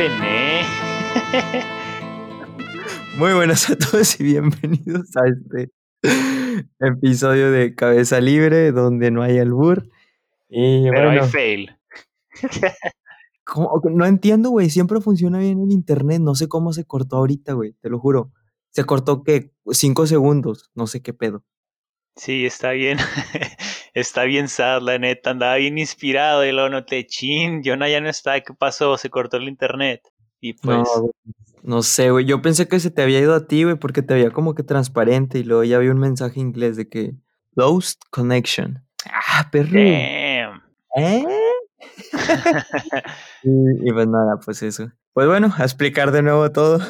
Bené. Muy buenas a todos y bienvenidos a este episodio de Cabeza Libre, donde no hay albur. Y Pero bueno, hay fail. ¿cómo? no entiendo, güey. Siempre funciona bien el internet. No sé cómo se cortó ahorita, güey. Te lo juro. Se cortó, ¿qué? Cinco segundos. No sé qué pedo. Sí, está bien. está bien sad, la neta. Andaba bien inspirado y luego noté, chin, Jonah ya no está. ¿Qué pasó? Se cortó el internet. Y pues, No, sé, güey. Yo pensé que se te había ido a ti, güey, porque te veía como que transparente y luego ya vi un mensaje inglés de que Lost Connection. Ah, perro. damn. ¿Eh? y, y pues nada, pues eso. Pues bueno, a explicar de nuevo todo.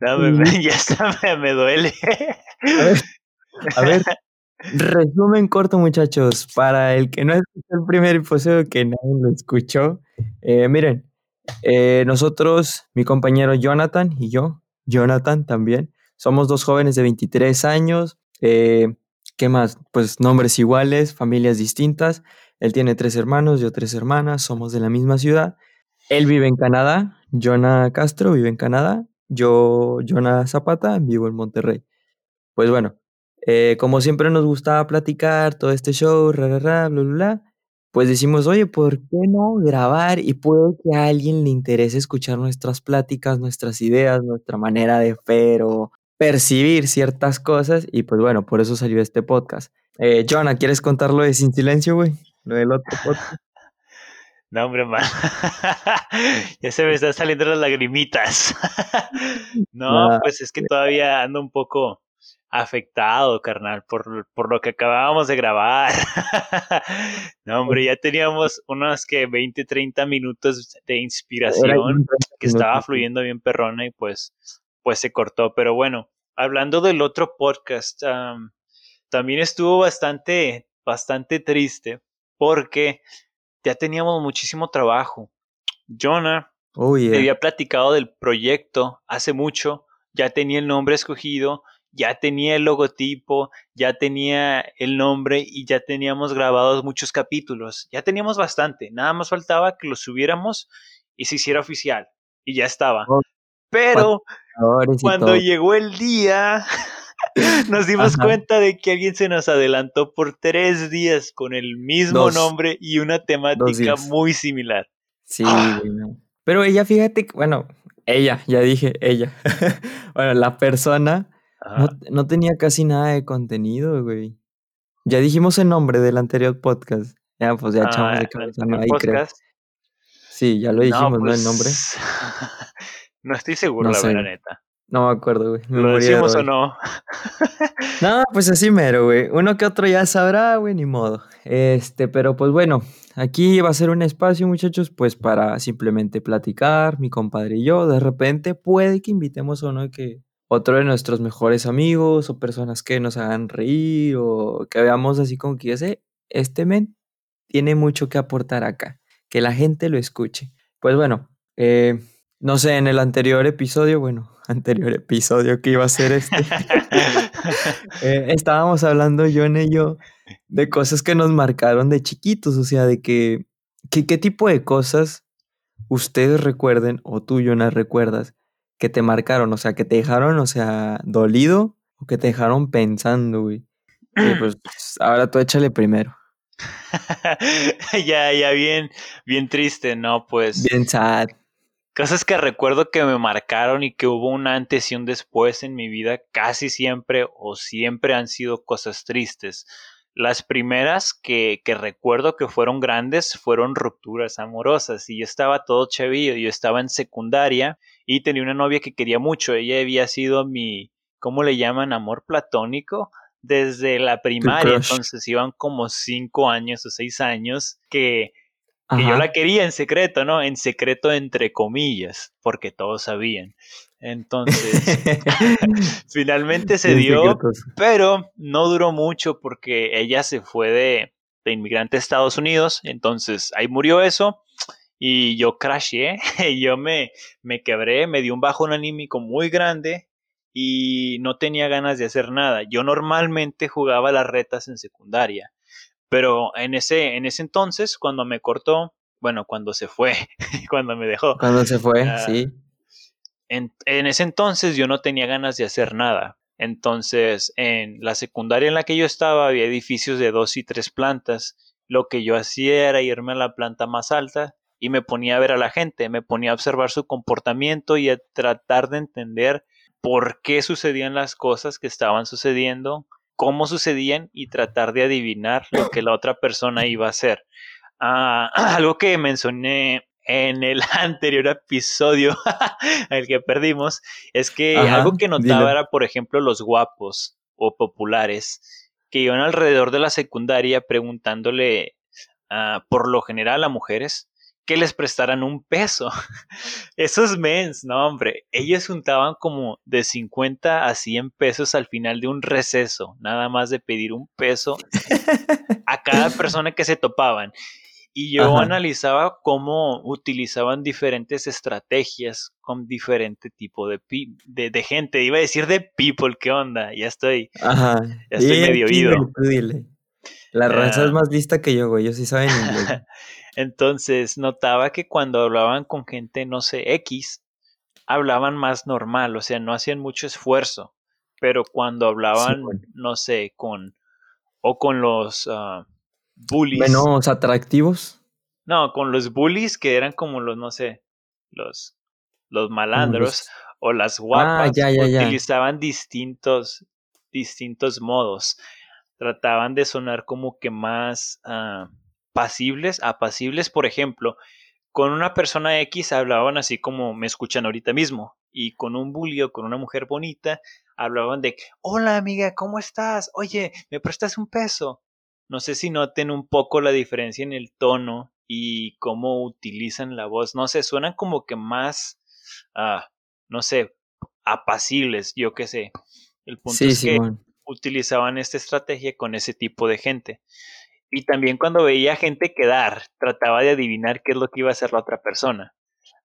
No, me- me- ya está, me, me duele. A ver, a ver, resumen corto, muchachos. Para el que no escuchó el primer episodio, que nadie lo escuchó. eh, miren, eh, nosotros, mi compañero Jonathan y yo, Jonathan también, somos dos jóvenes de 23 años. eh, ¿Qué más? Pues nombres iguales, familias distintas. Él tiene tres hermanos, yo tres hermanas, somos de la misma ciudad. Él vive en Canadá, Jonah Castro vive en Canadá, yo, Jonah Zapata, vivo en Monterrey. Pues bueno, eh, como siempre nos gustaba platicar todo este show, ra, ra, ra, bla, bla, pues decimos, oye, ¿por qué no grabar? Y puede que a alguien le interese escuchar nuestras pláticas, nuestras ideas, nuestra manera de ver o percibir ciertas cosas. Y pues bueno, por eso salió este podcast. Eh, Jonah, ¿quieres contarlo de Sin Silencio, güey? Lo del otro podcast. No, hombre, man. ya se me están saliendo las lagrimitas. no, Ah, pues es que todavía ando un poco afectado, carnal, por, por lo que acabábamos de grabar. no, hombre, ya teníamos unos que 20, 30 minutos de inspiración que estaba fluyendo bien perrona y pues, pues se cortó. Pero bueno, hablando del otro podcast, am, también estuvo bastante, bastante triste porque ya teníamos muchísimo trabajo. Jonah Oh, yeah. había platicado del proyecto hace mucho, ya tenía el nombre escogido, ya tenía el logotipo, ya tenía el nombre y ya teníamos grabados muchos capítulos. Ya teníamos bastante, nada más faltaba que lo subiéramos y se hiciera oficial. Y ya estaba. Oh, Pero cuando todo. llegó el día, nos dimos Ajá. cuenta de que alguien se nos adelantó por tres días con el mismo Dos. nombre y una temática muy similar. Sí, Ah. Pero ella, fíjate, bueno, ella, ya dije, ella. bueno, la persona no, no tenía casi nada de contenido, güey. Ya dijimos el nombre del anterior podcast. Ya, pues ya echamos Ah, de cabeza, ¿no? Ahí creo. Sí, ya lo No, dijimos, ¿no? El nombre. pues, no estoy seguro, No la sé, verdad, neta. No me acuerdo, güey. ¿Lo de decimos o no? No, pues así mero, güey. Uno que otro ya sabrá, güey, ni modo. Este, pero pues bueno, aquí va a ser un espacio, muchachos, pues para simplemente platicar, mi compadre y yo. De repente puede que invitemos a uno que otro de nuestros mejores amigos o personas que nos hagan reír o que veamos así como que ese, este men tiene mucho que aportar acá. Que la gente lo escuche. Pues bueno, eh, no sé, en el anterior episodio, bueno, anterior episodio que iba a ser este. Eh, estábamos hablando John y yo de cosas que nos marcaron de chiquitos, o sea, de que, que- qué tipo de cosas ustedes recuerden o tú, Jonah, recuerdas que te marcaron, o sea, que te dejaron, o sea, dolido o que te dejaron pensando, güey. Y pues ahora tú échale primero. ya, ya, bien, bien triste, ¿no? Pues Bien sad. Cosas que recuerdo que me marcaron y que hubo un antes y un después en mi vida, casi siempre o siempre han sido cosas tristes. Las primeras que, que recuerdo que fueron grandes fueron rupturas amorosas y yo estaba todo chavillo, yo estaba en secundaria y tenía una novia que quería mucho, ella había sido mi, ¿cómo le llaman? Amor platónico desde la primaria, entonces iban como cinco años o seis años que, que yo Ajá. la quería en secreto, ¿no? En secreto entre comillas, porque todos sabían. Entonces, finalmente se dio, secretos. pero no duró mucho porque ella se fue de, de inmigrante a Estados Unidos, entonces ahí murió eso y yo crashé, yo me, me quebré, me dio un bajón anímico muy grande y no tenía ganas de hacer nada. Yo normalmente jugaba las retas en secundaria, pero en ese, en ese entonces, cuando me cortó, bueno, cuando se fue, cuando me dejó. Cuando se fue, ah, sí. En, en, ese entonces yo no tenía ganas de hacer nada. Entonces, en la secundaria en la que yo estaba había edificios de dos y tres plantas. Lo que yo hacía era irme a la planta más alta y me ponía a ver a la gente, me ponía a observar su comportamiento y a tratar de entender por qué sucedían las cosas que estaban sucediendo, cómo sucedían y tratar de adivinar lo que la otra persona iba a hacer. Ah, algo que mencioné en el anterior episodio, el que perdimos, es que algo que notaba era, por ejemplo, los guapos o populares que iban alrededor de la secundaria preguntándole ah, por lo general a mujeres que les prestaran un peso. Esos mens, no hombre, ellos juntaban como de 50 a 100 pesos al final de un receso, nada más de pedir un peso a cada persona que se topaban. Y yo analizaba cómo utilizaban diferentes estrategias con diferente tipo de, de, gente. Iba a decir de people, ¿qué onda? Ya estoy, Ajá. Ya estoy medio oído. La raza es ah. más lista que yo, güey. Yo sí saben inglés. Entonces notaba que cuando hablaban con gente, no sé, X, hablaban más normal, o sea, no hacían mucho esfuerzo. Pero cuando hablaban, no sé, con o con los uh, bullies. Menos atractivos. No, con los bullies que eran como los, no sé, los, los malandros o las ah, guapas, utilizaban distintos, distintos modos. Trataban de sonar como que más uh, pasibles, apacibles, por ejemplo, con una persona X hablaban así como me escuchan ahorita mismo, y con un bully o con una mujer bonita hablaban de, hola amiga, ¿cómo estás? Oye, ¿me prestas un peso? No sé si noten un poco la diferencia en el tono y cómo utilizan la voz. No sé, suenan como que más, ah, no sé, apacibles, yo qué sé. El punto es que utilizaban esta estrategia con ese tipo de gente. Y también cuando veía gente quedar, trataba de adivinar qué es lo que iba a hacer la otra persona.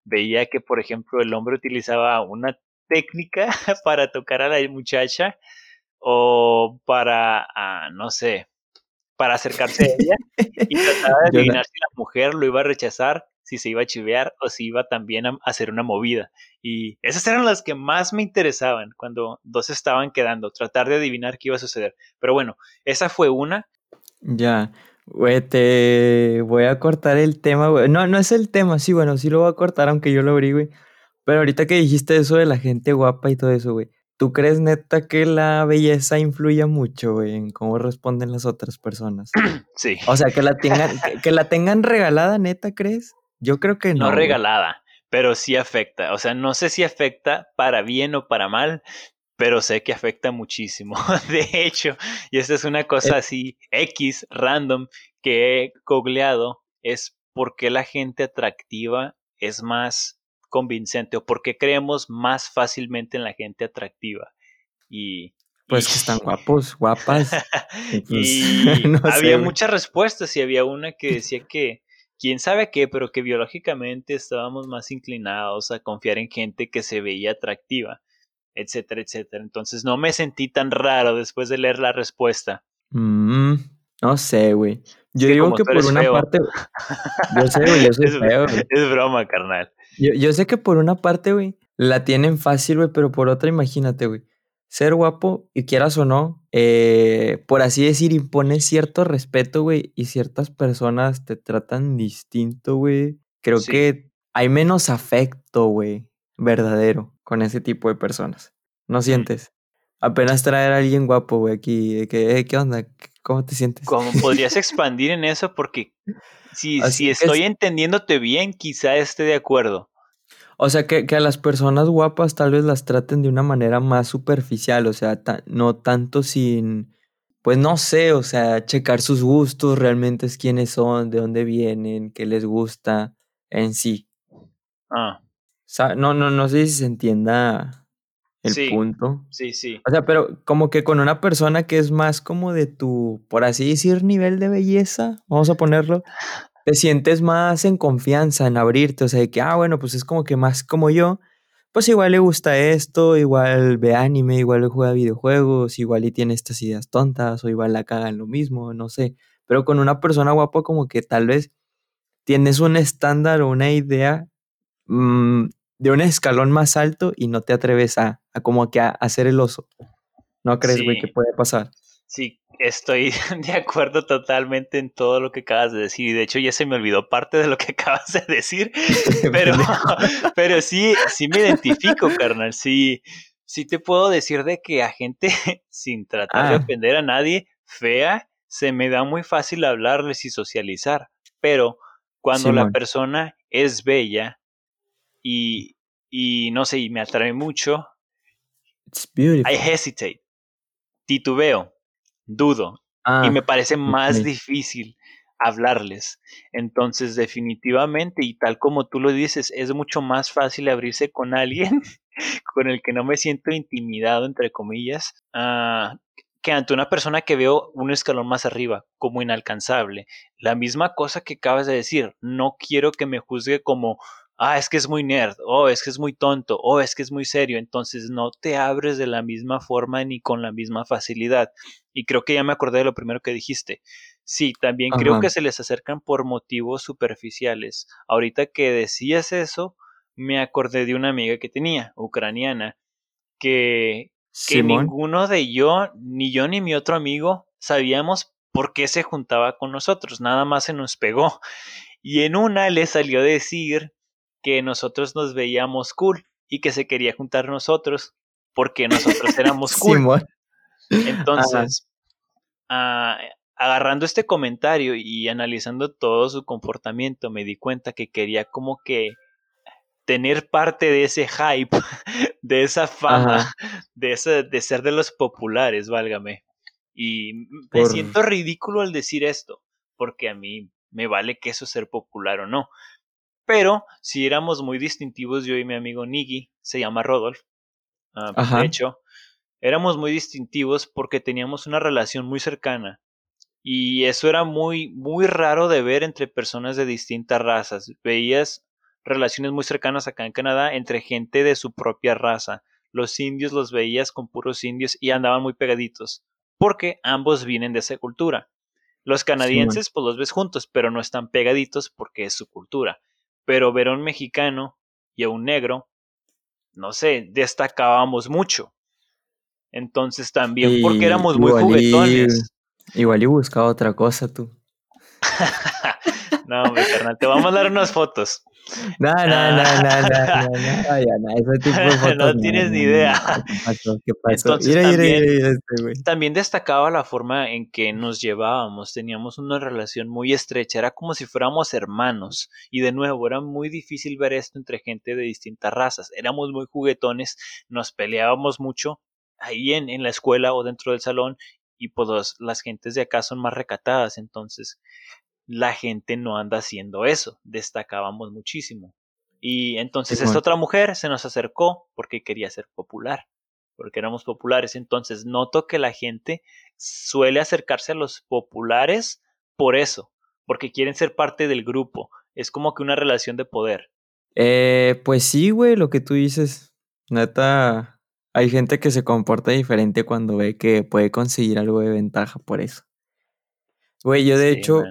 Veía que, por ejemplo, el hombre utilizaba una técnica para tocar a la muchacha o para, ah, no sé, para acercarse a ella y trataba de adivinar si la mujer lo iba a rechazar, si se iba a chivear o si iba también a hacer una movida. Y esas eran las que más me interesaban cuando dos estaban quedando, tratar de adivinar qué iba a suceder. Pero bueno, esa fue una. Ya, güey, te voy a cortar el tema, güey. No, no es el tema, sí, bueno, sí lo voy a cortar aunque yo lo abrí, güey. Pero ahorita que dijiste eso de la gente guapa y todo eso, güey. ¿Tú crees neta que la belleza influye mucho, güey, en cómo responden las otras personas? Sí. O sea, que la tengan, que, la tengan regalada, neta, ¿crees? Yo creo que no. No regalada, pero sí afecta. O sea, no sé si afecta para bien o para mal, pero sé que afecta muchísimo. De hecho, y esta es una cosa eh. así X, random, que he googleado, es por qué la gente atractiva es más convincente o por qué creemos más fácilmente en la gente atractiva. Y, pues que están guapos, guapas. y pues, había muchas respuestas y había una que decía que quién sabe qué, pero que biológicamente estábamos más inclinados a confiar en gente que se veía atractiva etcétera, etcétera. Entonces no me sentí tan raro después de leer la respuesta. Mm, no sé, güey. Yo digo que por una parte. Yo sé, güey, yo soy es, feo. Es broma, carnal. Yo, yo sé que por una parte, güey, la tienen fácil, güey, pero por otra, imagínate, güey. Ser guapo, y quieras o no, eh, por así decir, impone cierto respeto, güey, y ciertas personas te tratan distinto, güey. Creo que hay menos afecto, güey, verdadero con ese tipo de personas. ¿No sientes? Apenas traer a alguien guapo, güey, aquí, que, eh, ¿qué onda? ¿Cómo te sientes? ¿Cómo podrías expandir en eso? Porque si, si estoy entendiéndote bien, quizá esté de acuerdo. O sea, que, que, a las personas guapas tal vez las traten de una manera más superficial, o sea, no tanto sin, pues no sé, o sea, checar sus gustos, realmente es quiénes son, de dónde vienen, qué les gusta en sí. Ah no, no, no sé si se entienda el punto. Sí, sí. O sea, pero como que con una persona que es más como de tu, por así decir, nivel de belleza, vamos a ponerlo, te sientes más en confianza, en abrirte, o sea, de que, ah, bueno, pues es como que más como yo, pues igual le gusta esto, igual ve anime, igual juega videojuegos, igual y tiene estas ideas tontas, o igual la caga en lo mismo, no sé. Pero con una persona guapa como que tal vez tienes un estándar o una idea mm, de un escalón más alto y no te atreves a, a como que a, hacer el oso. ¿No crees, güey, que puede pasar? Sí, estoy de acuerdo totalmente en todo lo que acabas de decir. Y de hecho ya se me olvidó parte de lo que acabas de decir. Pero, pero sí, sí me identifico, carnal. Sí, sí te puedo decir de que a gente, sin tratar de ah. ofender a nadie, fea, se me da muy fácil hablarles y socializar. Pero cuando la persona es bella y, y no sé, y me atrae mucho, I hesitate, titubeo, dudo, y ah, me parece más difícil hablarles. Entonces, definitivamente, y tal como tú lo dices, es mucho más fácil abrirse con alguien con el que no me siento intimidado, entre comillas, uh, que ante una persona que veo un escalón más arriba, como inalcanzable. La misma cosa que acabas de decir, no quiero que me juzgue como, ah, es que es muy nerd, o oh, es que es muy tonto, o oh, es que es muy serio, entonces no te abres de la misma forma ni con la misma facilidad. Y creo que ya me acordé de lo primero que dijiste. Sí, también creo que se les acercan por motivos superficiales. Ahorita que decías eso, me acordé de una amiga que tenía, ucraniana, que, que ninguno de yo, ni yo ni mi otro amigo, sabíamos por qué se juntaba con nosotros, nada más se nos pegó. Y en una le salió a decir que nosotros nos veíamos cool y que se quería juntar nosotros porque nosotros éramos cool. Entonces, ah, agarrando este comentario y analizando todo su comportamiento, me di cuenta que quería como que tener parte de ese hype, de esa fama, de, ese, de ser de los populares, válgame. Y me siento ridículo al decir esto, porque a mí me vale que eso ser popular o no. Pero si éramos muy distintivos, yo y mi amigo Niggy, se llama Rodolf, uh, de hecho, éramos muy distintivos porque teníamos una relación muy cercana. Y eso era muy, muy raro de ver entre personas de distintas razas. Veías relaciones muy cercanas acá en Canadá entre gente de su propia raza. Los indios los veías con puros indios y andaban muy pegaditos, porque ambos vienen de esa cultura. Los canadienses pues los ves juntos, pero no están pegaditos porque es su cultura. Pero ver a un mexicano y a un negro, no sé, destacábamos mucho. Entonces también porque éramos muy juguetones. igual y buscaba otra cosa tú. no, mi carnal, te vamos a dar unas fotos. No, no, no, no, no, no, tienes ni idea. También destacaba la forma en que nos llevábamos. Teníamos una relación muy estrecha. Era como si fuéramos hermanos. Y de nuevo, era muy difícil ver esto entre gente de distintas razas. Éramos muy juguetones, nos peleábamos mucho ahí en, en la escuela o dentro del salón. Y pues las gentes de acá son más recatadas. Entonces, la gente no anda haciendo eso, destacábamos muchísimo. Y entonces esta otra mujer se nos acercó porque quería ser popular, porque éramos populares. Entonces noto que la gente suele acercarse a los populares por eso, porque quieren ser parte del grupo. Es como que una relación de poder. Eh, pues sí, güey, lo que tú dices. Neta, hay gente que se comporta diferente cuando ve que puede conseguir algo de ventaja por eso. Güey, yo de hecho,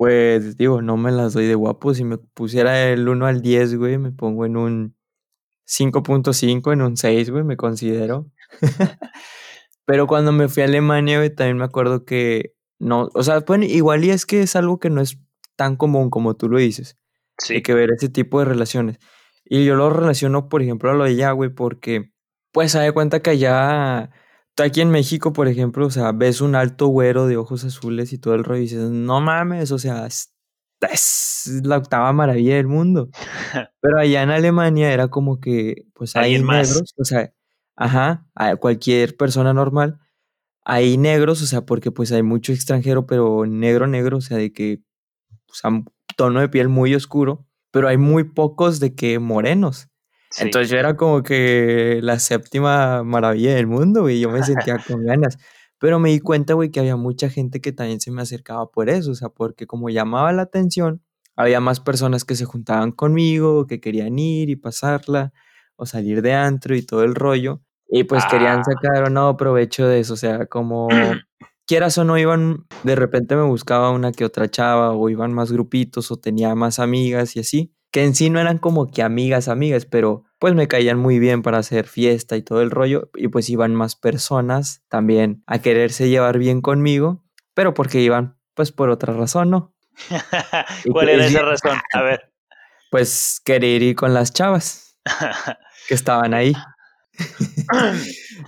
pues digo, no me las doy de guapo. Si me pusiera el 1 al 10, güey, me pongo en un 5.5, en un 6, güey, me considero. Pero cuando me fui a Alemania, güey, también me acuerdo que no, o sea, bueno, igual y es que es algo que no es tan común como tú lo dices. Sí. Hay que ver ese tipo de relaciones. Y yo lo relaciono, por ejemplo, a lo de allá, güey, porque, pues, se da cuenta que allá aquí en México, por ejemplo, o sea, ves un alto güero de ojos azules y todo el rollo y dices, no mames, o sea, es, la octava maravilla del mundo. Pero allá en Alemania era como que, pues hay negros, o sea, ajá, a cualquier persona normal, hay negros, o sea, porque pues hay mucho extranjero, pero negro, negro, o sea, de que, o sea, tono de piel muy oscuro, pero hay muy pocos de que morenos. Entonces yo era como que la séptima maravilla del mundo, güey. Yo me sentía con ganas. Pero me di cuenta, güey, que había mucha gente que también se me acercaba por eso. O sea, porque como llamaba la atención, había más personas que se juntaban conmigo, que querían ir y pasarla, o salir de antro y todo el rollo. Y pues querían ah. sacar o no provecho de eso. O sea, como quieras o no iban, de repente me buscaba una que otra chava o iban más grupitos o tenía más amigas y así, que en sí no eran como que amigas, amigas, pero pues me caían muy bien para hacer fiesta y todo el rollo y pues iban más personas también a quererse llevar bien conmigo, pero porque iban pues por otra razón, ¿no? ¿Cuál era esa razón? A ver. Pues querer ir con las chavas que estaban ahí.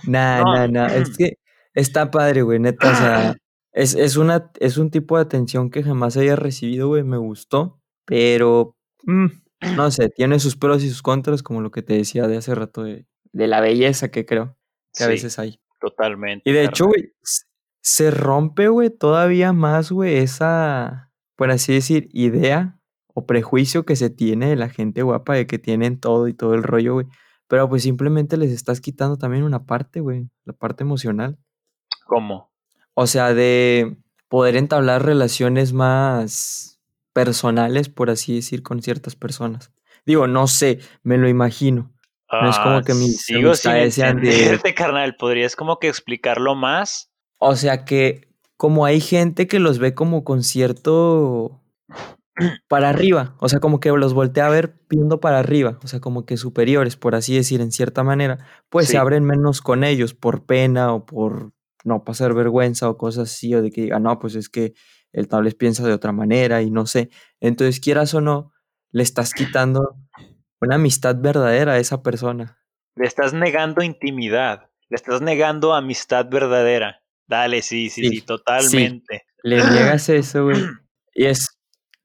nah, nah, nah. Es que está padre, güey, neta. O sea, es, es, una, es un tipo de atención que jamás haya recibido, güey. Me gustó, pero mm, no sé, tiene sus pros y sus contras, como lo que te decía de hace rato de, de la belleza que creo que a veces hay. Totalmente. Y de hecho, güey, se rompe, güey, todavía más, güey, esa, por así decir, idea o prejuicio que se tiene de la gente guapa de que tienen todo y todo el rollo, güey. Pero pues simplemente les estás quitando también una parte, güey, la parte emocional. ¿Cómo? O sea, de poder entablar relaciones más personales, por así decir, con ciertas personas. Digo, no sé, me lo imagino. no es como ah, que mis sigo sin sean de... carnal. ¿Podrías como que explicarlo más? O sea que como hay gente que los ve como con cierto para arriba, o sea, como que los voltea a ver viendo para arriba, o sea, como que superiores, por así decir, en cierta manera, pues se abren menos con ellos por pena o por no pasar vergüenza o cosas así, o de que digan, no, pues es que el tal vez piensa de otra manera y no sé. Entonces, quieras o no, le estás quitando una amistad verdadera a esa persona. Le estás negando intimidad, le estás negando amistad verdadera. Dale, sí, sí, sí, totalmente. Le niegas eso, güey. Y es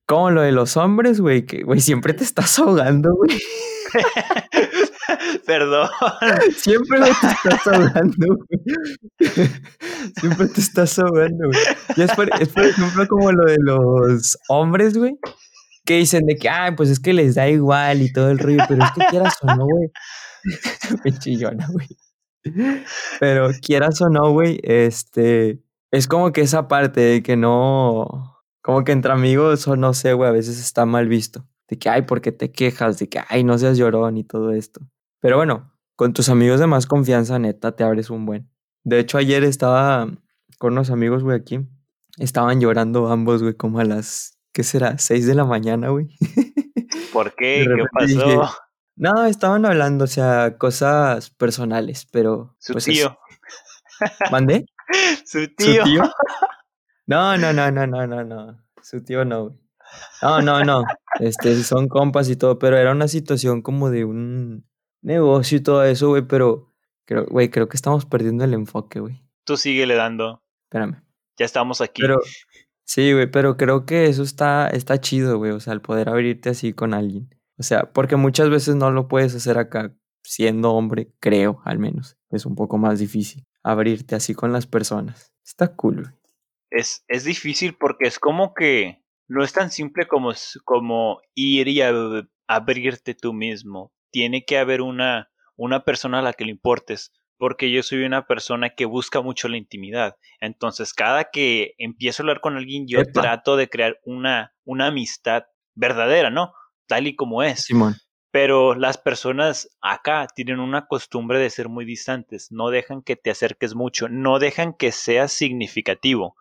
como lo de los hombres, güey, que, güey, siempre te estás ahogando, güey. Perdón. Siempre te estás ahogando, güey. Siempre te estás ahogando, güey. Y es por, ejemplo como lo de los hombres, güey, que dicen de que, ay, pues es que les da igual y todo el rollo, pero es que quieras o no, güey. Me güey. Pero quieras o no, güey, este, es como que esa parte de que no, como que entre amigos o no sé, güey, a veces está mal visto. De que, ay, ¿por qué te quejas? De que, ay, no seas llorón y todo esto. Pero bueno, con tus amigos de más confianza, neta, te abres un buen. De hecho, ayer estaba con unos amigos, güey, aquí. Estaban llorando ambos, güey, como a las, ¿qué será? Seis de la mañana, güey. ¿Por qué? ¿Qué pasó? No, estaban hablando, o sea, cosas personales, pero. Su pues, tío. ¿Mandé? Su tío. ¿Su tío? No, no, no, no, no, no, no. Su tío no. No, no, no. Este, son compas y todo, pero era una situación como de un negocio y todo eso, güey, pero creo, güey, creo que estamos perdiendo el enfoque, güey. Tú síguele dando. Espérame. Ya estamos aquí. Pero, sí, güey, pero creo que eso está, está chido, güey, o sea, el poder abrirte así con alguien. O sea, porque muchas veces no lo puedes hacer acá siendo hombre, creo, al menos. Es un poco más difícil abrirte así con las personas. Está cool, Es, es difícil porque es como que no es tan simple como, como ir y abrirte tú mismo. Tiene que haber una, una persona a la que le importes porque yo soy una persona que busca mucho la intimidad. Entonces, cada que empiezo a hablar con alguien, yo trato de crear una, una amistad verdadera, ¿no? tal y como es. Simón. Pero las personas acá tienen una costumbre de ser muy distantes, no dejan que te acerques mucho, no dejan que seas significativo.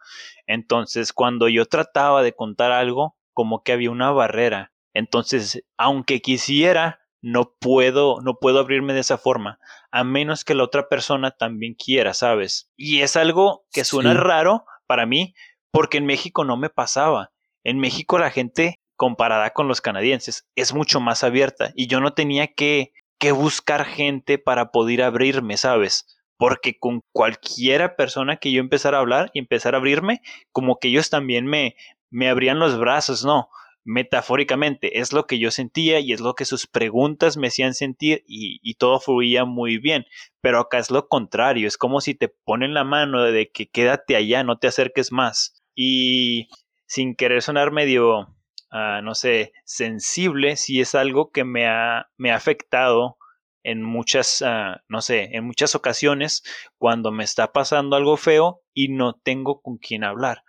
Entonces, cuando yo trataba de contar algo, como que había una barrera. Entonces, aunque quisiera, no puedo, no puedo abrirme de esa forma, a menos que la otra persona también quiera, ¿sabes? Y es algo que suena raro para mí, porque en México no me pasaba. En México la gente comparada con los canadienses, es mucho más abierta y yo no tenía que, que buscar gente para poder abrirme, ¿sabes? Porque con cualquiera persona que yo empezara a hablar y empezara a abrirme, como que ellos también me, me abrían los brazos, ¿no? Metafóricamente, es lo que yo sentía y es lo que sus preguntas me hacían sentir y, todo fluía muy bien. Pero acá es lo contrario, es como si te ponen la mano de que quédate allá, no te acerques más. Y sin querer sonar medio Ah, no sé, sensible si es algo que me ha, me ha afectado en muchas, uh, no sé, en muchas ocasiones cuando me está pasando algo feo y no tengo con quién hablar.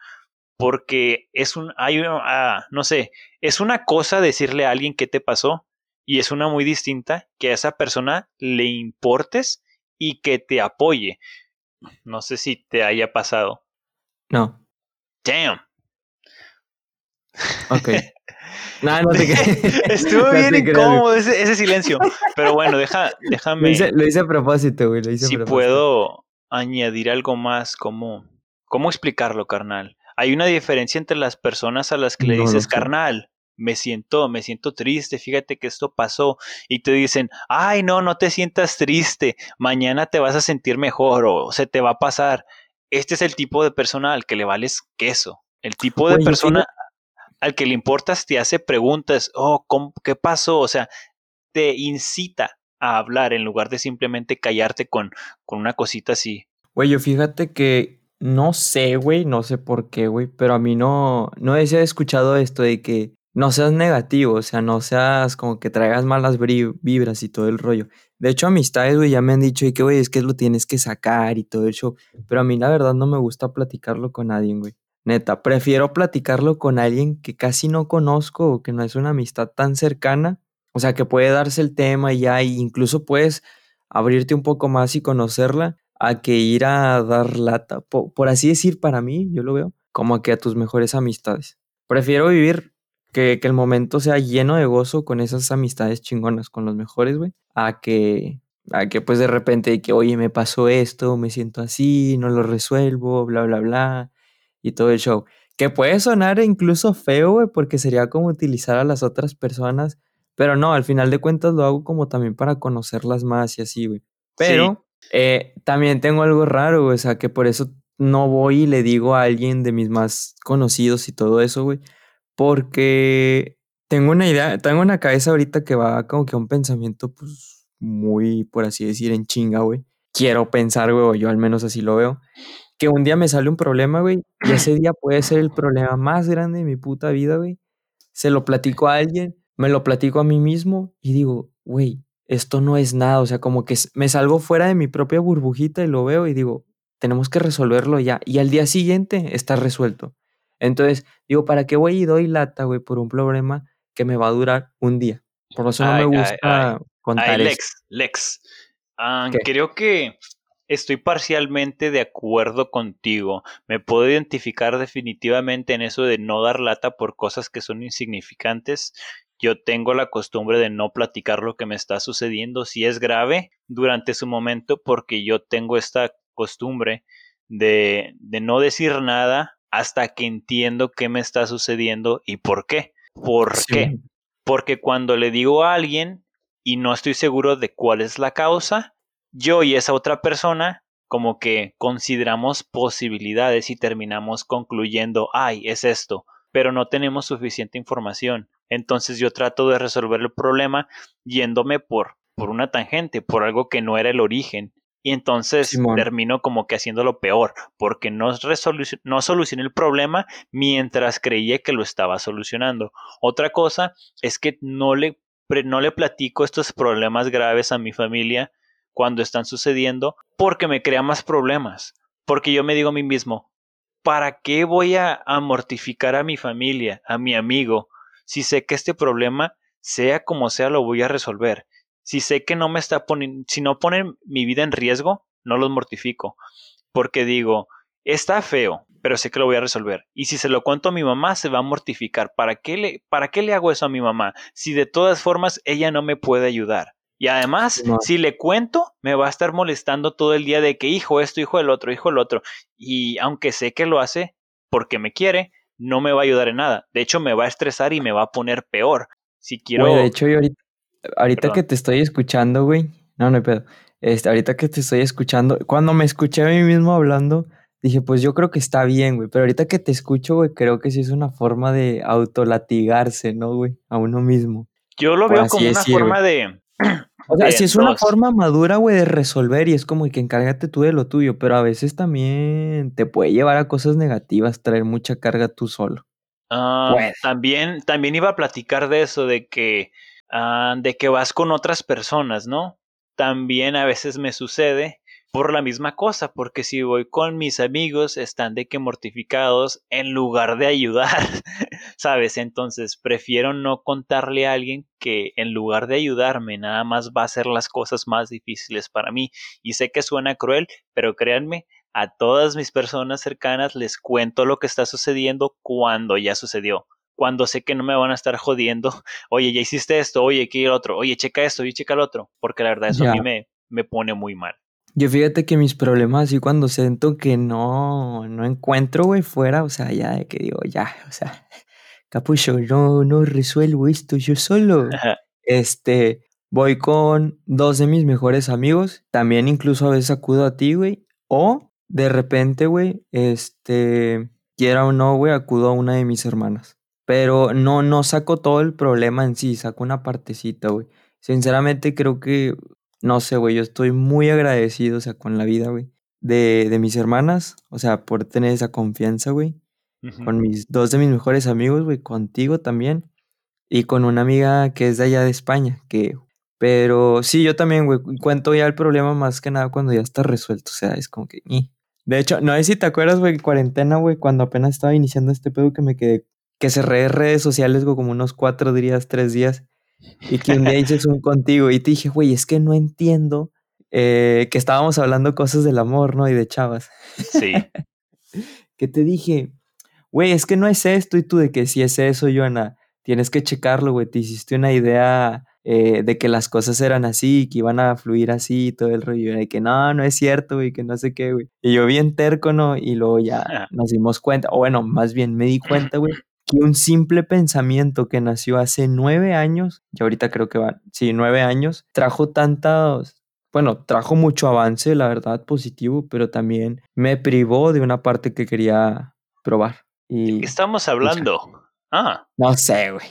Porque es un, hay, uh, no sé, es una cosa decirle a alguien qué te pasó y es una muy distinta que a esa persona le importes y que te apoye. No sé si te haya pasado. No. Damn. Ok. no, no te Estuvo no bien te incómodo ese, ese, silencio. Pero bueno, deja, déjame. Lo hice, lo hice a propósito, güey. Lo hice si a propósito. puedo añadir algo más, ¿cómo, ¿cómo explicarlo, carnal? Hay una diferencia entre las personas a las que le No dices, carnal, me siento, me siento triste, fíjate que esto pasó, y te dicen, ay, no, no te sientas triste, mañana te vas a sentir mejor o se te va a pasar. Este es el tipo de persona al que le vales queso. El tipo de persona al que le importas te hace preguntas, oh, ¿cómo- ¿qué pasó? O sea, te incita a hablar en lugar de simplemente callarte con, con una cosita así. Güey, yo fíjate que no sé, güey, no sé por qué, güey, pero a mí no, no he escuchado esto de que no seas negativo, o sea, no seas como que traigas malas vibras y todo el rollo. De hecho, amistades, güey, ya me han dicho y que, güey, es que lo tienes que sacar y todo el show, pero a mí la verdad no me gusta platicarlo con nadie, güey. Neta, prefiero platicarlo con alguien que casi no conozco o que no es una amistad tan cercana, o sea, que puede darse el tema y ya, e incluso puedes abrirte un poco más y conocerla a que ir a dar lata, po- por, así decir, para mí, yo lo veo, como que a tus mejores amistades. Prefiero vivir que, que el momento sea lleno de gozo con esas amistades chingonas, con los mejores, güey, a que, a que pues de repente, de que, oye, me pasó esto, me siento así, no lo resuelvo, bla, bla, bla, y todo el show. Que puede sonar incluso feo, güey, porque sería como utilizar a las otras personas, pero no, al final de cuentas lo hago como también para conocerlas más y así, güey. Pero eh, también tengo algo raro, o sea, que por eso no voy y le digo a alguien de mis más conocidos y todo eso, güey, porque tengo una idea, tengo una cabeza ahorita que va como que a un pensamiento, pues, muy, por así decir, en chinga, güey. Quiero pensar, güey, o yo al menos así lo veo, que un día me sale un problema, güey, y ese día puede ser el problema más grande de mi puta vida, güey. Se lo platico a alguien, me lo platico a mí mismo y digo, güey, esto no es nada, o sea, como que me salgo fuera de mi propia burbujita y lo veo y digo, tenemos que resolverlo ya. Y al día siguiente está resuelto. Entonces, digo, ¿para qué voy y doy lata, güey, por un problema que me va a durar un día? Por eso no Ay, me gusta ay. contar Ay, eso. Lex, Lex. ah, creo que estoy parcialmente de acuerdo contigo. Me puedo identificar definitivamente en eso de no dar lata por cosas que son insignificantes. Yo tengo la costumbre de no platicar lo que me está sucediendo si es grave durante su momento porque yo tengo esta costumbre de, de no decir nada hasta que entiendo qué me está sucediendo y por qué. ¿Por Sí, qué? Porque cuando le digo a alguien y no estoy seguro de cuál es la causa, yo y esa otra persona como que consideramos posibilidades y terminamos concluyendo, ay, es esto, pero no tenemos suficiente información. Entonces yo trato de resolver el problema yéndome por, por una tangente, por algo que no era el origen. Y entonces Simón. termino como que haciéndolo peor, porque no, no solucioné el problema mientras creía que lo estaba solucionando. Otra cosa es que no le, pre- no le platico estos problemas graves a mi familia cuando están sucediendo porque me crea más problemas. Porque yo me digo a mí mismo, ¿para qué voy a, a mortificar a mi familia, a mi amigo, si sé que este problema, sea como sea, lo voy a resolver? Si sé que no me está poniendo, si no ponen mi vida en riesgo, no los mortifico. Porque digo, está feo, pero sé que lo voy a resolver. Y si se lo cuento a mi mamá, se va a mortificar. ¿Para qué le, para qué le hago eso a mi mamá? Si de todas formas ella no me puede ayudar. Y además, si le cuento, me va a estar molestando todo el día de que hijo esto, hijo el otro, hijo el otro. Y aunque sé que lo hace porque me quiere, no me va a ayudar en nada. De hecho, me va a estresar y me va a poner peor. Si quiero... Güey, de hecho, yo ahorita, ahorita Perdón. que te estoy escuchando, güey. No, no hay pedo. Este, ahorita que te estoy escuchando, cuando me escuché a mí mismo hablando, dije, pues yo creo que está bien, güey. Pero ahorita que te escucho, güey, creo que sí es una forma de autolatigarse, ¿no, güey? A uno mismo. Yo lo por veo como una decir, forma de... O sea, si es una dos. forma madura, güey, de resolver y es como que encárgate tú de lo tuyo, pero a veces también te puede llevar a cosas negativas, traer mucha carga tú solo. Ah, Puede. también, también iba a platicar de eso, de que, ah, de que vas con otras personas, ¿no? También a veces me sucede por la misma cosa, porque si voy con mis amigos están de que mortificados en lugar de ayudar, ¿sabes? Entonces prefiero no contarle a alguien que en lugar de ayudarme nada más va a hacer las cosas más difíciles para mí. Y sé que suena cruel, pero créanme, a todas mis personas cercanas les cuento lo que está sucediendo cuando ya sucedió. Cuando sé que no me van a estar jodiendo, oye, ya hiciste esto, oye, ¿qué el otro? Oye, checa esto, oye, checa el otro. Porque la verdad eso a mí me, me pone muy mal. Yo fíjate que mis problemas así cuando siento que no, no encuentro, güey, fuera, o sea, ya de que digo, ya, o sea, capucho, no, no resuelvo esto yo solo. Este, voy con dos de mis mejores amigos, también incluso a veces acudo a ti, güey, o de repente, güey, este, quiera o no, güey, acudo a una de mis hermanas. Pero no, no saco todo el problema en sí, saco una partecita, güey. Sinceramente creo que no sé, güey, yo estoy muy agradecido, o sea, con la vida, güey, de, de mis hermanas, o sea, por tener esa confianza, güey, con mis dos de mis mejores amigos, güey, contigo también, y con una amiga que es de allá de España, que, pero sí, yo también, güey, cuento ya el problema más que nada cuando ya está resuelto, o sea, es como que, de hecho, no sé si te acuerdas, güey, cuarentena, güey, cuando apenas estaba iniciando este pedo que me quedé, que cerré redes sociales, güey, como unos cuatro días, tres días, y que un día hice un contigo y te dije, güey, es que no entiendo eh, que estábamos hablando cosas del amor, ¿no? Y de chavas. Sí. que te dije, güey, es que no es esto y tú de que si es eso, Joana, tienes que checarlo, güey, te hiciste una idea eh, de que las cosas eran así, que iban a fluir así y todo el rollo, de que no, no es cierto, güey, que no sé qué, güey. Y yo bien terco, ¿no? Y luego ya nos dimos cuenta, o bueno, más bien me di cuenta, güey, que un simple pensamiento que nació hace nueve años, y ahorita creo que van, sí, nueve años, trajo tantas, bueno, trajo mucho avance, la verdad, positivo, pero también me privó de una parte que quería probar. Y, ¿De qué estamos hablando? ah. No sé, güey.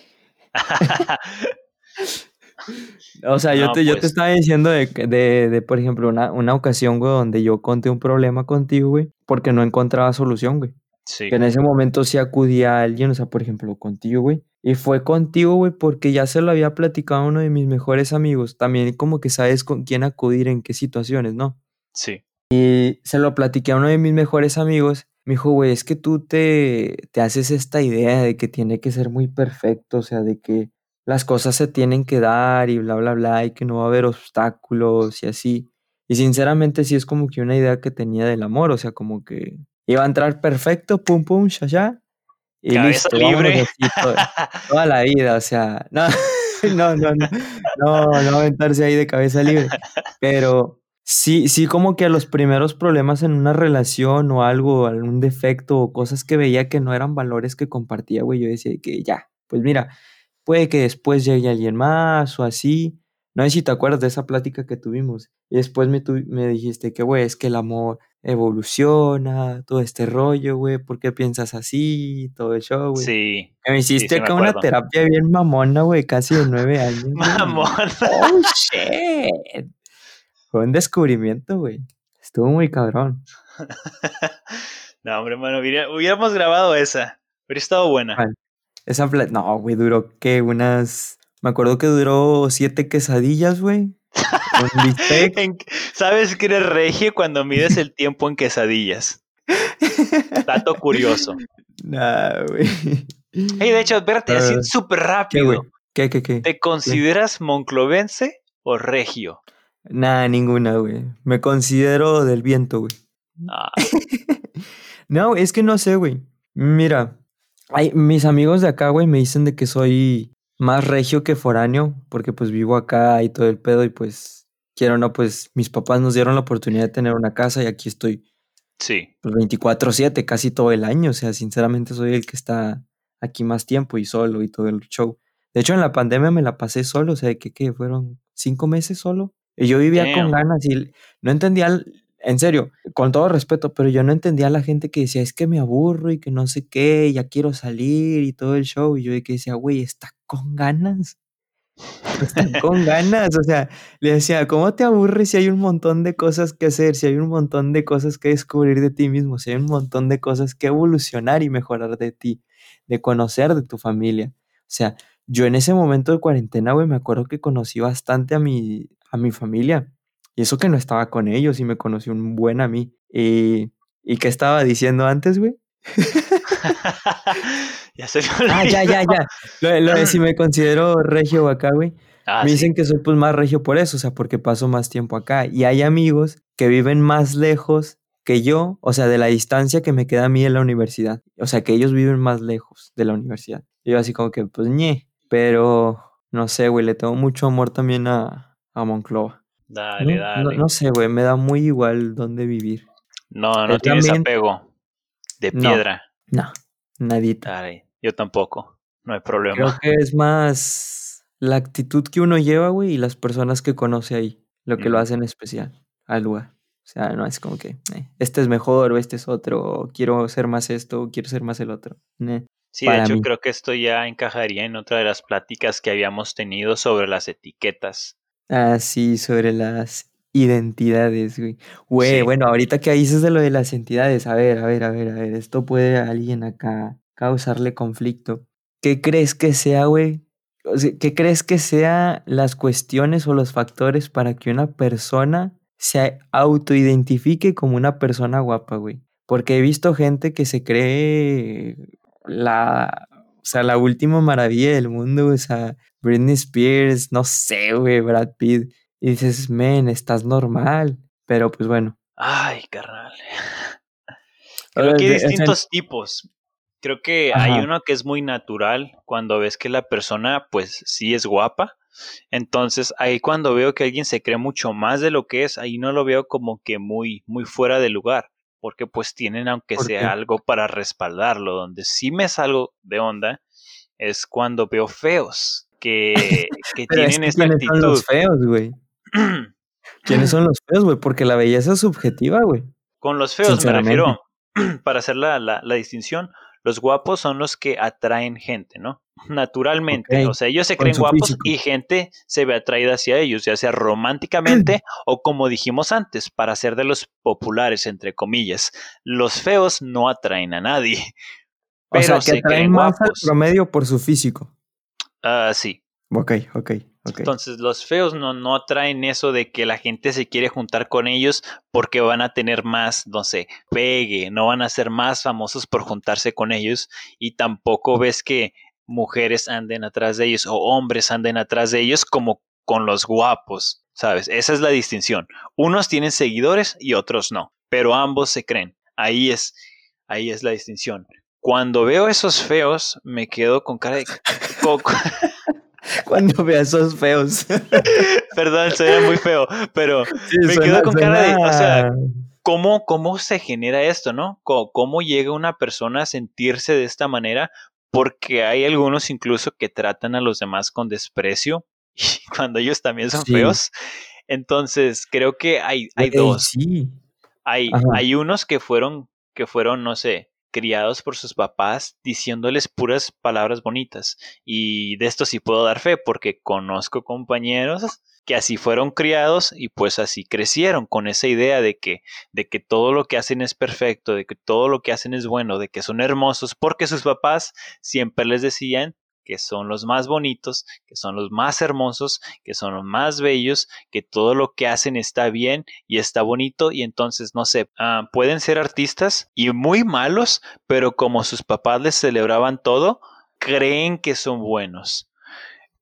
o sea, yo, te, yo te pues. estaba diciendo de, de, de por ejemplo, una, una ocasión, güey, donde yo conté un problema contigo, güey, porque no encontraba solución, güey. Que en ese momento sí acudía a alguien, o sea, por ejemplo, contigo, güey. Y fue contigo, güey, porque ya se lo había platicado a uno de mis mejores amigos. También como que sabes con quién acudir, en qué situaciones, ¿no? Sí. Y se lo platiqué a uno de mis mejores amigos. Me dijo, güey, es que tú te, te haces esta idea de que tiene que ser muy perfecto, o sea, de que las cosas se tienen que dar y bla, bla, bla, y que no va a haber obstáculos y así. Y sinceramente sí es como que una idea que tenía del amor, o sea, como que Iba a entrar perfecto, pum, pum, ya, ya. Y Cabeza libre. toda la vida, o sea, no, no, no, no, no, no aventarse ahí de cabeza libre. Pero sí, sí, como que a los primeros problemas en una relación o algo, algún defecto o cosas que veía que no eran valores que compartía, güey, yo decía que ya, pues mira, puede que después llegue alguien más o así. No sé si te acuerdas de esa plática que tuvimos. Y después me, me dijiste que, güey, es que el amor evoluciona, todo este rollo, güey, ¿por qué piensas así? Todo eso, güey. Sí. Me hiciste acá una terapia bien mamona, güey, casi de nueve años. Mamona. Oh, shit. Fue un descubrimiento, güey. Estuvo muy cabrón. no, hombre, mano, hubiéramos grabado esa. Hubiera estado buena. Esa no, güey, duró, ¿qué? Unas... Me acuerdo que duró siete quesadillas, güey. ¿Sabes que eres regio cuando mides el tiempo en quesadillas? Dato curioso. Nah, güey. Hey, de hecho, espérate, así ah, súper rápido. ¿Qué, ¿Qué, qué, ¿Te consideras monclovense o regio? Nah, ninguna, güey. Me considero del viento, güey. Ah. no, es que no sé, güey. Mira, hay, mis amigos de acá, güey, me dicen de que soy más regio que foráneo, porque pues vivo acá y todo el pedo y pues quiero o no, pues mis papás nos dieron la oportunidad de tener una casa y aquí estoy. Sí. Pues 24/7 casi todo el año, o sea, sinceramente soy el que está aquí más tiempo y solo y todo el show. De hecho, en la pandemia me la pasé solo, o sea, que, que fueron cinco meses solo. Y yo vivía con ganas y no entendía, en serio, con todo respeto, pero yo no entendía a la gente que decía, es que me aburro y que no sé qué, ya quiero salir y todo el show. Y yo que decía, güey, está con ganas. con ganas, o sea, le decía, ¿cómo te aburres si hay un montón de cosas que hacer, si hay un montón de cosas que descubrir de ti mismo, si hay un montón de cosas que evolucionar y mejorar de ti, de conocer de tu familia? O sea, yo en ese momento de cuarentena, güey, me acuerdo que conocí bastante a mi, a mi familia. Y eso que no estaba con ellos y me conocí un buen a mí. Y, ¿y qué estaba diciendo antes, güey? ya se Ah, ya, ya, ya. Lo, de si me considero regio acá, güey. Ah, me dicen que soy pues más regio por eso, o sea, porque paso más tiempo acá. Y hay amigos que viven más lejos que yo, o sea, de la distancia que me queda a mí en la universidad. O sea, que ellos viven más lejos de la universidad. Y yo así como que, pues, ñe. Pero, no sé, güey, le tengo mucho amor también a, a Monclova. Dale, no, dale. No, sé, güey, me da muy igual dónde vivir. No, no tienes apego de piedra. No, nadita. Yo tampoco. No hay problema. Creo que es más la actitud que uno lleva, güey, y las personas que conoce ahí, lo que lo hacen especial al lugar. O sea, no es como que eh, este es mejor o este es otro, o quiero ser más esto o quiero ser más el otro. sí, de hecho creo que esto ya encajaría en otra de las pláticas que habíamos tenido sobre las etiquetas. Ah, sí, sobre las identidades, güey. Güey, bueno, ahorita que dices de lo de las entidades, a ver, a ver, a ver, a ver, esto puede a alguien acá causarle conflicto. ¿Qué crees que sea, güey? ¿Qué crees que sea las cuestiones o los factores para que una persona se autoidentifique como una persona guapa, güey. Porque he visto gente que se cree la, o sea, la última maravilla del mundo, o sea, Britney Spears, no sé, güey, Brad Pitt. Y dices, men, estás normal. Pero pues bueno. Ay, carnal. Creo que hay distintos tipos. Creo que hay uno que es muy natural cuando ves que la persona, pues sí es guapa entonces, ahí cuando veo que alguien se cree mucho más de lo que es, ahí no lo veo como que muy, muy fuera de lugar, porque pues tienen aunque sea algo para respaldarlo. Donde sí me salgo de onda es cuando veo feos que, que tienen esta actitud. Los feos, güey? ¿Quiénes son los feos, güey? Porque la belleza es subjetiva, güey. Con los feos me refiero, para hacer la, la, la distinción, los guapos son los que atraen gente, ¿no? Naturalmente. O sea, ellos se creen guapos y gente se ve atraída hacia ellos, ya sea románticamente o como dijimos antes, para ser de los populares, entre comillas. Los feos no atraen a nadie. Pero o sea, que atraen más al promedio por su físico. Ah, sí. Ok, ok. Entonces los feos no, no atraen eso de que la gente se quiere juntar con ellos porque van a tener más, no sé, pegue, no van a ser más famosos por juntarse con ellos y tampoco ves que mujeres anden atrás de ellos o hombres anden atrás de ellos como con los guapos, ¿sabes? Esa es la distinción. Unos tienen seguidores y otros no, pero ambos se creen. Ahí es, ahí es la distinción. Cuando veo esos feos, me quedo con cara de. cuando vea esos feos. Perdón, se muy feo, pero me quedo con cara de, o sea, ¿cómo, ¿cómo se genera esto, no? ¿Cómo, llega una persona a sentirse de esta manera? Porque hay algunos incluso que tratan a los demás con desprecio cuando ellos también son feos. Entonces, creo que hay, hay dos. Sí. Hay, hay unos que fueron, que fueron, no sé, criados por sus papás diciéndoles puras palabras bonitas. Y de esto sí puedo dar fe porque conozco compañeros que así fueron criados y pues así crecieron con esa idea de que de que todo lo que hacen es perfecto, de que todo lo que hacen es bueno, de que son hermosos porque sus papás siempre les decían que son los más bonitos, que son los más hermosos, que son los más bellos, que todo lo que hacen está bien y está bonito y entonces, no sé, ah, pueden ser artistas y muy malos, pero como sus papás les celebraban todo, creen que son buenos.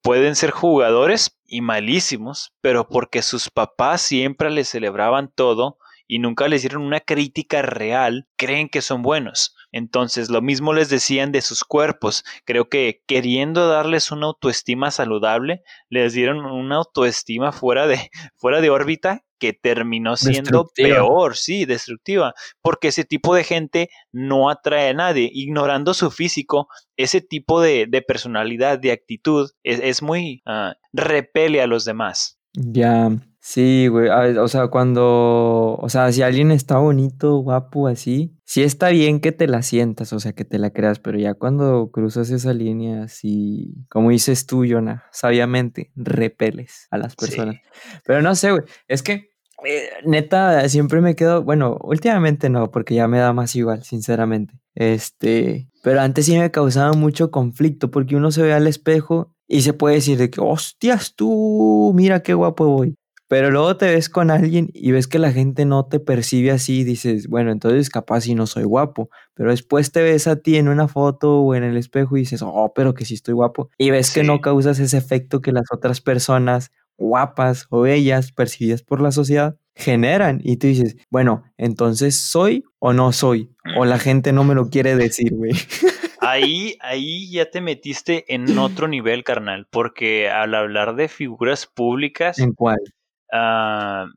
Pueden ser jugadores y malísimos, pero porque sus papás siempre les celebraban todo y nunca les dieron una crítica real, creen que son buenos. Entonces, lo mismo les decían de sus cuerpos. Creo que queriendo darles una autoestima saludable, les dieron una autoestima fuera de, fuera de órbita que terminó siendo peor, sí, destructiva, porque ese tipo de gente no atrae a nadie. Ignorando su físico, ese tipo de, personalidad, de actitud, es, muy uh, repele a los demás. Ya, Sí, güey, o sea, cuando, o sea, si alguien está bonito, guapo, así, sí está bien que te la sientas, o sea, que te la creas, pero ya cuando cruzas esa línea, así, como dices tú, Jonah, sabiamente, repeles a las personas. Pero no sé, güey, es que, eh, neta, siempre me quedo, bueno, últimamente no, porque ya me da más igual, sinceramente. Este, pero antes sí me causaba mucho conflicto, porque uno se ve al espejo y se puede decir de que, hostias, tú, mira qué guapo voy. Pero luego te ves con alguien y ves que la gente no te percibe así dices, bueno, entonces capaz si no soy guapo. Pero después te ves a ti en una foto o en el espejo y dices, oh, pero que sí estoy guapo. Y ves que no causas ese efecto que las otras personas guapas o bellas percibidas por la sociedad generan y tú dices, bueno, entonces soy o no soy, o la gente no me lo quiere decir, güey. Ahí, ahí ya te metiste en otro nivel, carnal, porque al hablar de figuras públicas, ¿En cuál? Ah,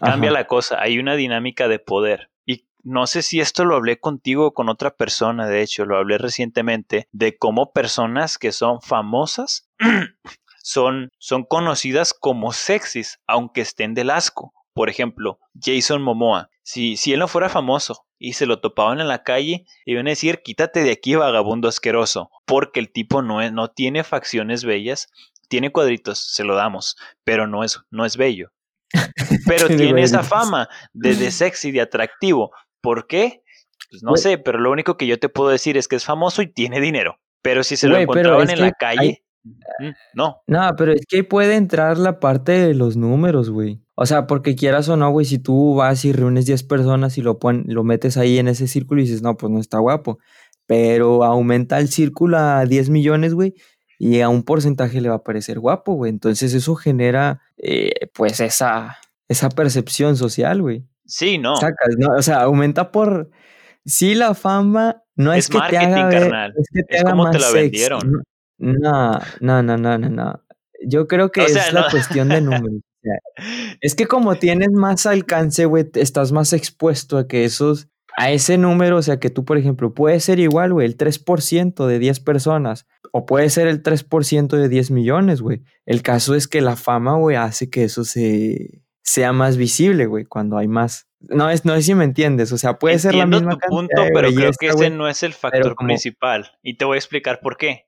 cambia Ajá. la cosa, hay una dinámica de poder. Y no sé si esto lo hablé contigo o con otra persona, de hecho, lo hablé recientemente, de cómo personas que son famosas son, son conocidas como sexys, aunque estén del asco. Por ejemplo, Jason Momoa. Si, si él no fuera famoso y se lo topaban en la calle, iban a decir, quítate de aquí, vagabundo asqueroso, porque el tipo no, es, no tiene facciones bellas, tiene cuadritos, se lo damos, pero no es, no es bello. Pero Tiene esa fama de, de sexy, de atractivo. ¿Por qué? Pues no sé, pero lo único que yo te puedo decir es que es famoso y tiene dinero. Pero si se lo pero encontraban en la calle, hay- mm, no. No, pero es que ahí puede entrar la parte de los números, güey. O sea, porque quieras o no, güey, si tú vas y reúnes 10 personas y lo, pon- lo metes ahí en ese círculo y dices, no, pues no está guapo. Pero aumenta el círculo a 10 millones, güey, y a un porcentaje le va a parecer guapo, güey. Entonces eso genera, eh, pues, esa, esa percepción social, güey. Sí, no. Sacas, ¿no? O sea, aumenta por... Sí, la fama no es, Es que te haga marketing, ver, carnal. es que te Es haga como te la sexy, vendieron. ¿no? No, no, no, no, no. Yo creo que O sea, es la cuestión de números. es que como tienes más alcance, güey, estás más expuesto a que esos, a ese número, o sea, que tú, por ejemplo, puede ser igual, güey, el 3% de 10 personas, o puede ser el 3% de 10 millones, güey. El caso es que la fama, güey, hace que eso se sea más visible, güey, cuando hay más. No es, no sé si me entiendes, o sea, puede ser la Entiendo misma tu punto, pero creo que ese no es el factor como- principal. Y te voy a explicar por qué.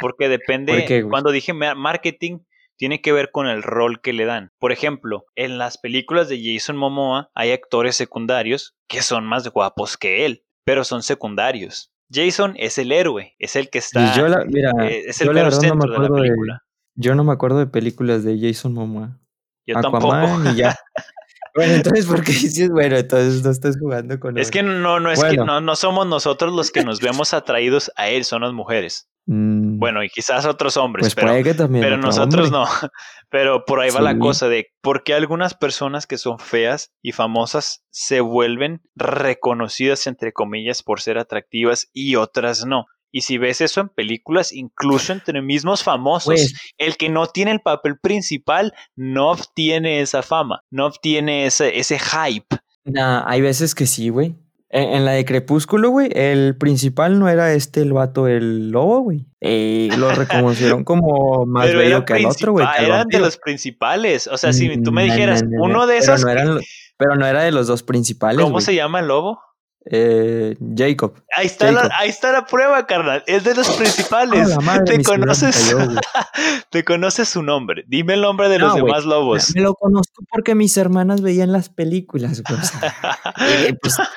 Porque depende, ¿Por qué, cuando dije ma- marketing, tiene que ver con el rol que le dan. Por ejemplo, en las películas de Jason Momoa hay actores secundarios que son más guapos que él, pero son secundarios. Jason es el héroe, es el que está, Pues yo la, mira, eh, es el yo la no me centro de la acuerdo de, película. yo no me acuerdo de películas de Jason Momoa. Yo Aquaman tampoco. y ya. Bueno, entonces, ¿por qué dices, bueno, entonces no estás jugando con Es él? que no, no es que no, no somos nosotros los que nos vemos atraídos a él, son las mujeres. Mm, Bueno, y quizás otros hombres, pues pero puede que también. Pero otro nosotros hombre. no. Pero por ahí va la cosa de por qué algunas personas que son feas y famosas se vuelven reconocidas, entre comillas, por ser atractivas y otras no. Y si ves eso en películas, incluso entre mismos famosos, Pues, el que no tiene el papel principal no obtiene esa fama, no obtiene ese, ese hype. nah, hay veces que sí, güey. En, en la de Crepúsculo, güey, el principal no era este el vato, el lobo, güey. Eh, lo reconocieron como más pero bello que el otro, güey. eran de los principales. O sea, si tú me Mm, no, dijeras, no, no, no. uno de Pero esos, no, eran, pero no era de los dos principales, ¿cómo se llama el lobo? Eh, Jacob. Ahí está, la, ahí está la prueba, carnal. Es de los Ah, principales. madre, te conoces, te conoces su nombre. Dime el nombre de los No, güey. demás lobos. Me lo conozco porque mis hermanas veían las películas, güey. eh, pues, a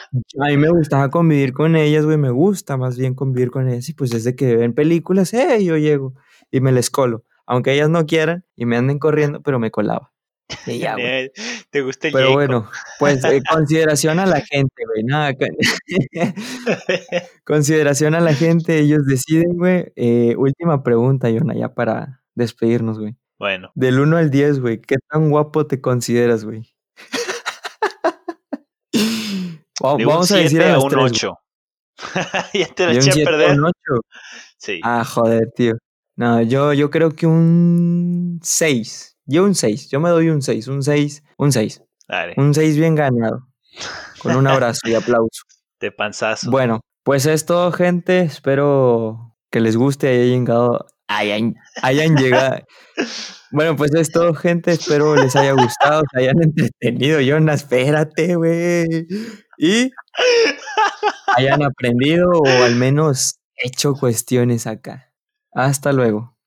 mí me gustaba convivir con ellas, güey. Me gusta más bien convivir con ellas. Y pues desde que ven películas, eh, yo llego y me les colo. Aunque ellas no quieran y me anden corriendo, pero me colaba. Y ya, güey. ¿Te gusta el Pero Jacob? bueno, pues eh, consideración a la gente, güey. Nada, con- consideración a la gente, ellos deciden, güey. Eh, última pregunta, Yona, ya para despedirnos, güey. bueno, Del 1 al 10, güey, ¿qué tan guapo te consideras, güey? De Vamos un a decir 7 a a un tres, güey. 8. ya te un eché a 7 a perder. un 8. Sí. Ah, joder, tío. No, yo, yo creo que un 6. Yo un 6. Yo me doy un 6. Un 6. Un 6. Dale, Un 6 bien ganado. Con un abrazo y aplauso. de panzazo. Bueno, pues es todo, gente. Espero que les guste y hayan llegado. Hayan, hayan llegado. Bueno, pues es todo, gente. Espero les haya gustado, se hayan entretenido. Jonas, espérate, güey. Y hayan aprendido o al menos hecho cuestiones acá. Hasta luego.